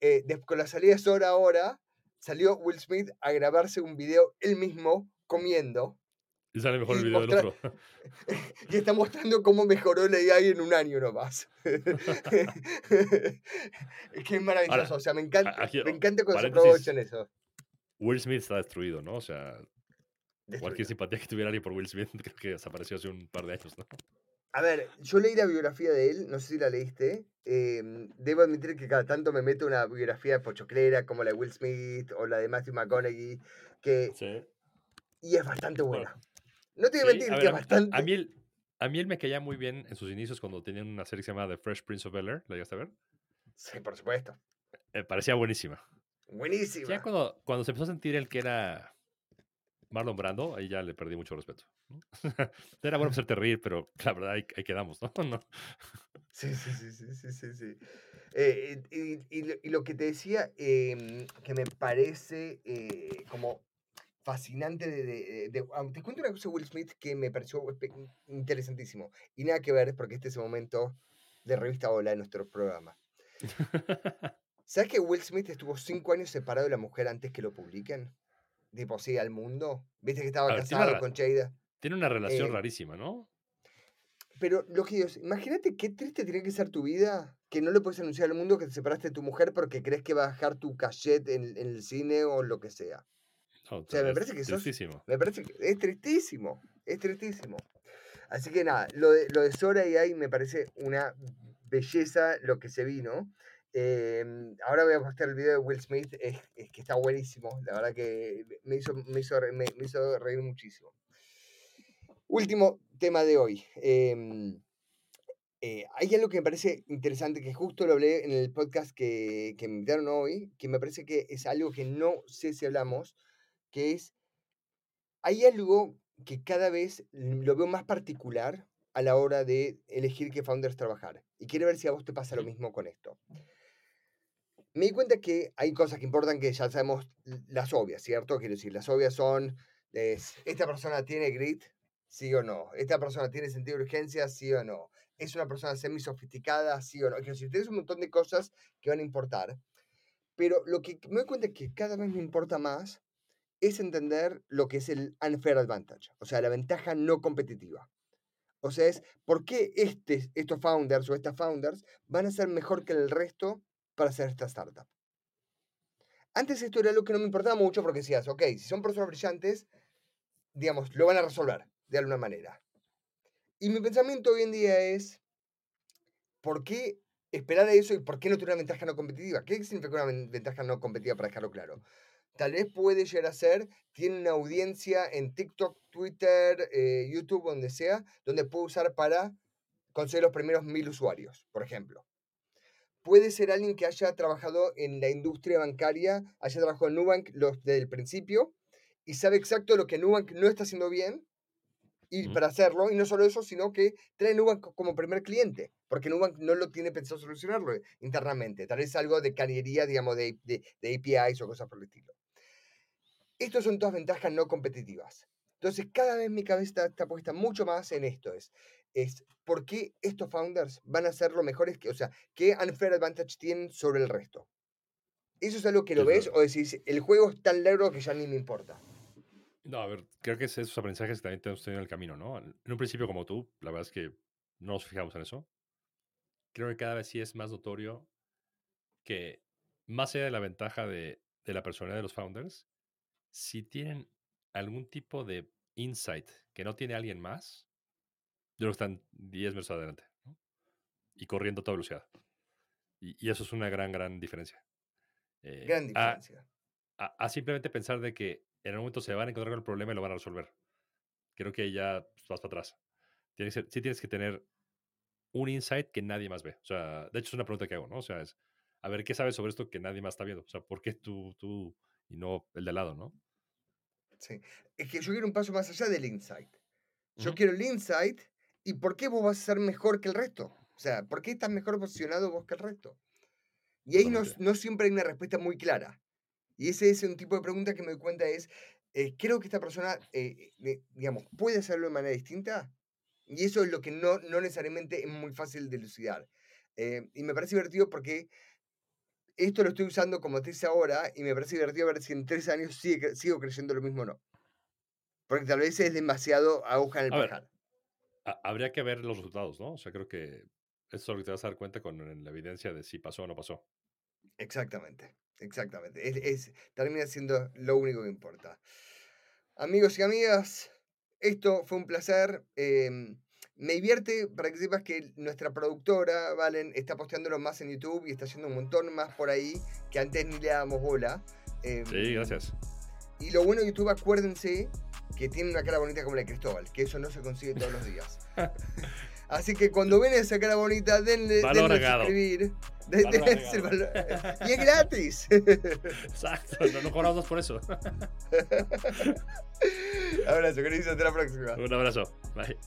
eh, des- con la salida de Sora ahora, salió Will Smith a grabarse un video él mismo comiendo Y sale mejor el video del otro. y está mostrando cómo mejoró la AI en un año nomás. es maravilloso, o sea, me encanta, aquí, me encanta cuando se aprovechan eso. Will Smith está destruido, ¿no? O sea, cualquier Destruido. simpatía que tuviera alguien por Will Smith creo que desapareció hace un par de años, ¿no? A ver, yo leí la biografía de él, no sé si la leíste. em, debo admitir que cada tanto me meto una biografía de pochoclera como la de Will Smith o la de Matthew McConaughey, que, Sí. y es bastante buena. No te voy a Sí, mentir que es bastante... A, mí él, a mí él me caía muy bien en sus inicios cuando tenían una serie que se llamaba The Fresh Prince of Bel-Air. ¿La llegaste a ver? Sí, por supuesto. Me parecía buenísima. Buenísima. Ya cuando, cuando se empezó a sentir el que era Marlon Brando, ahí ya le perdí mucho respeto. ¿no? Era bueno hacerte reír, pero la verdad ahí, ahí quedamos, ¿no? No. Sí, sí, sí, sí, sí, sí, sí. Eh, y, y lo- y lo que te decía, em, que me parece eh, como fascinante de, de- de- ah, Te cuento una cosa de Will Smith que me pareció interesantísimo. Y nada que ver, porque este es el momento de revista Hola de nuestro programa. ¿Sabes que Will Smith estuvo cinco años separado de la mujer antes que lo publiquen? Tipo, sí, al mundo. Viste que estaba ver, casado con Jada. Tiene una relación Eh, rarísima, ¿no? Pero lo que digo es, imagínate qué triste tiene que ser tu vida que no le puedes anunciar al mundo que te separaste de tu mujer porque crees que va a bajar tu cachet en, en el cine o lo que sea. No, sea, me parece que sos- tristísimo. Me parece que es tristísimo, es tristísimo. Así que nada, lo de, lo de Sora y ahí me parece una belleza lo que se vino. Em, ahora voy a mostrar el video de Will Smith, es, es que está buenísimo, la verdad que me hizo, me hizo, re- me- me hizo reír muchísimo. Último tema de hoy. em, eh, hay algo que me parece interesante, que justo lo hablé en el podcast que, que me invitaron hoy, que me parece que es algo que no sé si hablamos, que es, hay algo que cada vez lo veo más particular a la hora de elegir qué founders trabajar. Y quiero ver si a vos te pasa lo mismo con esto. Me di cuenta que hay cosas que importan que ya sabemos las obvias, ¿cierto? Quiero decir, las obvias son, es, ¿esta persona tiene grit? ¿Sí o no? ¿Esta persona tiene sentido de urgencia? ¿Sí o no? ¿Es una persona semi-sofisticada? ¿Sí o no? Quiero decir, tienes un montón de cosas que van a importar. Pero lo que me doy cuenta es que cada vez me importa más es entender lo que es el unfair advantage, o sea, la ventaja no competitiva. O sea, es por qué este, estos founders o estas founders van a ser mejor que el resto para hacer esta startup. Antes esto era algo que no me importaba mucho porque decías, ok, si son personas brillantes, digamos, lo van a resolver de alguna manera. Y mi pensamiento hoy en día es, ¿por qué esperar a eso y por qué no tener una ventaja no competitiva? ¿Qué significa una ven- ventaja no competitiva para dejarlo claro? Tal vez puede llegar a ser, tiene una audiencia en TikTok, Twitter, eh, YouTube, donde sea, donde puede usar para conseguir los primeros mil usuarios, por ejemplo. Puede ser alguien que haya trabajado en la industria bancaria, haya trabajado en Nubank desde el principio y sabe exacto lo que Nubank no está haciendo bien y para hacerlo, y no solo eso, sino que trae Nubank co- como primer cliente, porque Nubank no lo tiene pensado solucionarlo internamente, tal vez algo de cañería, digamos, de, de, de APIs o cosas por el estilo. Estos son todas ventajas no competitivas. Entonces, cada vez mi cabeza está, está puesta mucho más en esto, es, es por qué estos founders van a ser lo mejores, que, o sea, qué unfair advantage tienen sobre el resto. ¿Eso es algo que lo ves o decís, el juego es tan largo que ya ni me importa? No, a ver, creo que es esos aprendizajes que también tenemos tenido en el camino, ¿no? En un principio como tú, la verdad es que no nos fijamos en eso. Creo que cada vez sí es más notorio que más allá de la ventaja de, de la personalidad de los founders, si tienen algún tipo de insight que no tiene alguien más, yo creo que están 10 metros adelante ¿no? y corriendo a toda velocidad. Y, y eso es una gran, gran diferencia. Eh, Gran a- diferencia. a, a simplemente pensar de que en algún momento se van a encontrar con el problema y lo van a resolver. Creo que ya vas para atrás. Tienes, sí tienes que tener un insight que nadie más ve. O sea, de hecho es una pregunta que hago, ¿no? O sea, es, a ver, ¿qué sabes sobre esto que nadie más está viendo? O sea, ¿por qué tú, tú y no el de al lado, no? Sí. Es que yo quiero un paso más allá del insight. Yo Ujú. quiero el insight y por qué vos vas a ser mejor que el resto. O sea, ¿por qué estás mejor posicionado vos que el resto? Y ahí no, siempre hay una respuesta muy clara. Y ese es un tipo de pregunta que me doy cuenta es, eh, creo que esta persona, eh, eh, digamos, puede hacerlo de manera distinta. Y eso es lo que no, no necesariamente es muy fácil de elucidar. Y me parece divertido porque esto lo estoy usando como tesis ahora y me parece divertido ver si en tres años sigue sigo creyendo lo mismo o no. Porque tal vez es demasiado aguja en el pajar. Ha- habría que ver los resultados, ¿no? O sea, creo que eso es lo que te vas a dar cuenta con la evidencia de si pasó o no pasó. Exactamente, exactamente. Es, es- termina siendo lo único que importa. Amigos y amigas, esto fue un placer. em, me divierte para que sepas que nuestra productora, Valen, está posteándolo más en YouTube y está haciendo un montón más por ahí que antes ni le dábamos bola. Sí, Em, gracias. Y lo bueno de YouTube, acuérdense que tiene una cara bonita como la de Cristóbal, que eso no se consigue todos los días. Así que cuando ven esa cara bonita, denle, Valor denle suscribir. Valor valor- y es gratis. Exacto, no, no cobramos por eso. Abrazo, Cris, hasta la próxima. Un abrazo. Bye.